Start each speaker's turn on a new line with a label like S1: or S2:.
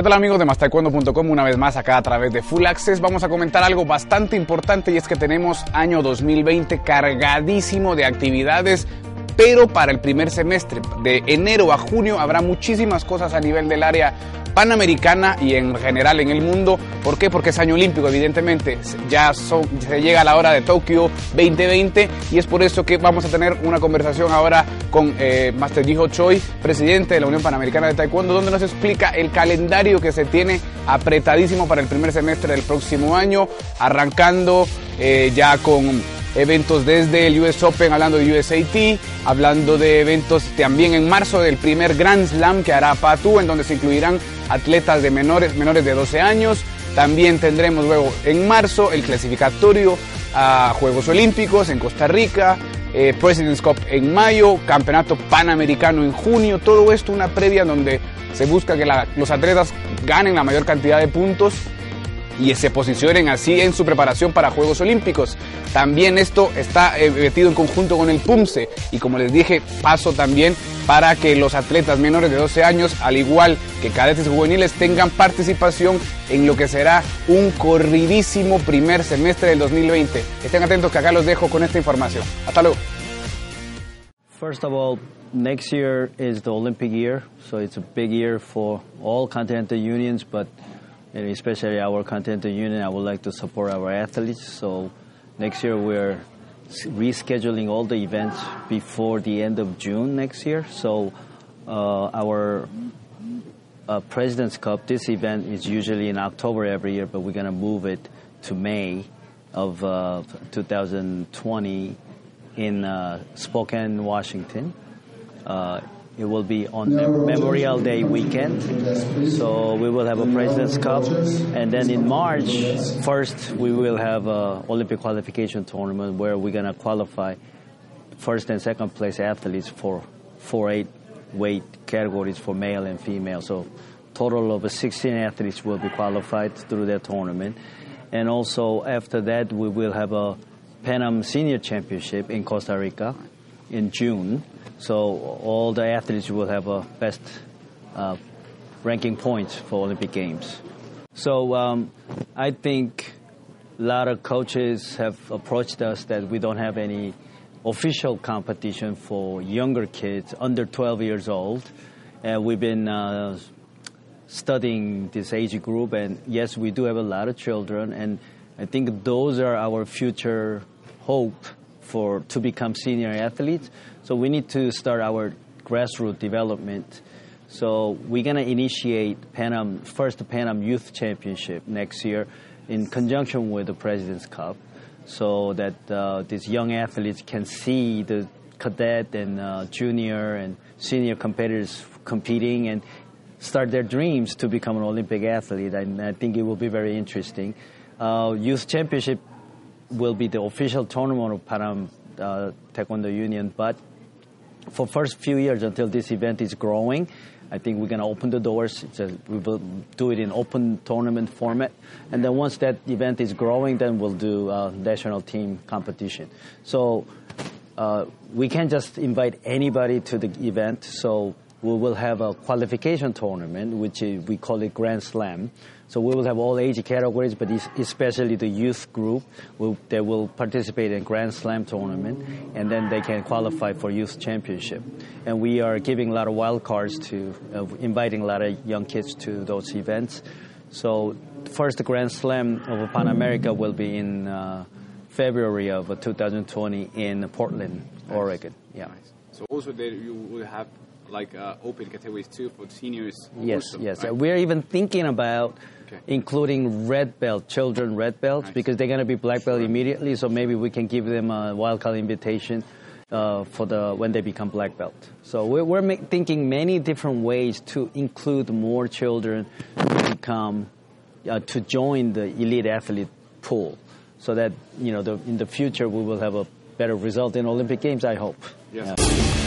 S1: ¿Qué tal amigos de mastaekwondo.com? Una vez más acá a través de Full Access vamos a comentar algo bastante importante y es que tenemos año 2020 cargadísimo de actividades pero para el primer semestre, de enero a junio, habrá muchísimas cosas a nivel del área panamericana y en general en el mundo. ¿Por qué? Porque es año olímpico, evidentemente. Ya se llega a la hora de Tokio 2020 y es por eso que vamos a tener una conversación ahora con eh, Master Jiho Choi, presidente de la Unión Panamericana de Taekwondo, donde nos explica el calendario que se tiene apretadísimo para el primer semestre del próximo año, arrancando eh, ya con eventos desde el US Open, hablando de USAT, hablando de eventos también en marzo del primer Grand Slam que hará Patu, en donde se incluirán atletas de menores, menores de 12 años. También tendremos luego en marzo el clasificatorio a Juegos Olímpicos en Costa Rica, eh, President's Cup en mayo, Campeonato Panamericano en junio, todo esto una previa donde se busca que los atletas ganen la mayor cantidad de puntos y se posicionen así en su preparación para Juegos Olímpicos. También esto está eh, metido en conjunto con el PUMSE y como les dije, paso también para que los atletas menores de 12 años, al igual que cadetes juveniles, tengan participación en lo que será un corridísimo primer semestre del 2020. Estén atentos que acá los dejo con esta información. Hasta luego.
S2: First of all, next year is the Olympic year, so it's a big year for all continental unions, but and especially our Continental Union, I would like to support our athletes. So next year we're rescheduling all the events before the end of June next year. So uh, our uh, President's Cup, this event is usually in October every year, but we're going to move it to May of uh, 2020 in uh, Spokane, Washington. It will be on Mem- Memorial Day weekend. So we will have a President's Cup. And then in March, first, we will have a Olympic qualification tournament where we're going to qualify first and second place athletes for 4-8 weight categories for male and female. So total of 16 athletes will be qualified through that tournament. And also after that, we will have a Pan Am Senior Championship in Costa Rica in June. So all the athletes will have a best uh, ranking points for Olympic Games. So um, I think a lot of coaches have approached us that we don't have any official competition for younger kids under 12 years old. And we've been uh, studying this age group, and yes, we do have a lot of children, and I think those are our future hope for to become senior athletes. So we need to start our grassroots development. So we're gonna initiate Pan Am, first Panam Youth Championship next year in conjunction with the President's Cup, so that uh, these young athletes can see the cadet and uh, junior and senior competitors competing and start their dreams to become an Olympic athlete. And I think it will be very interesting. Uh, youth Championship will be the official tournament of Pan Am uh, Taekwondo Union, but for first few years until this event is growing, I think we're going to open the doors. A, we will do it in open tournament format, and then once that event is growing, then we'll do uh, national team competition. So uh, we can't just invite anybody to the event. So we will have a qualification tournament, which is, we call it Grand Slam. So we will have all age categories, but especially the youth group, will, they will participate in Grand Slam tournament, and then they can qualify for youth championship. And we are giving a lot of wild cards to, uh, inviting a lot of young kids to those events. So first Grand Slam of Pan America will be in uh, February of 2020 in Portland, Oregon. Yeah.
S1: So also there you will have like uh, open categories too for seniors?
S2: Yes, also, yes. Right? We're even thinking about okay. including red belt, children red belts, nice. because they're going to be black belt immediately. So maybe we can give them a wildcard invitation uh, for the when they become black belt. So we're, we're ma- thinking many different ways to include more children to become uh, to join the elite athlete pool, so that you know the, in the future we will have a better result in Olympic Games. I hope.
S1: Yes. Yeah.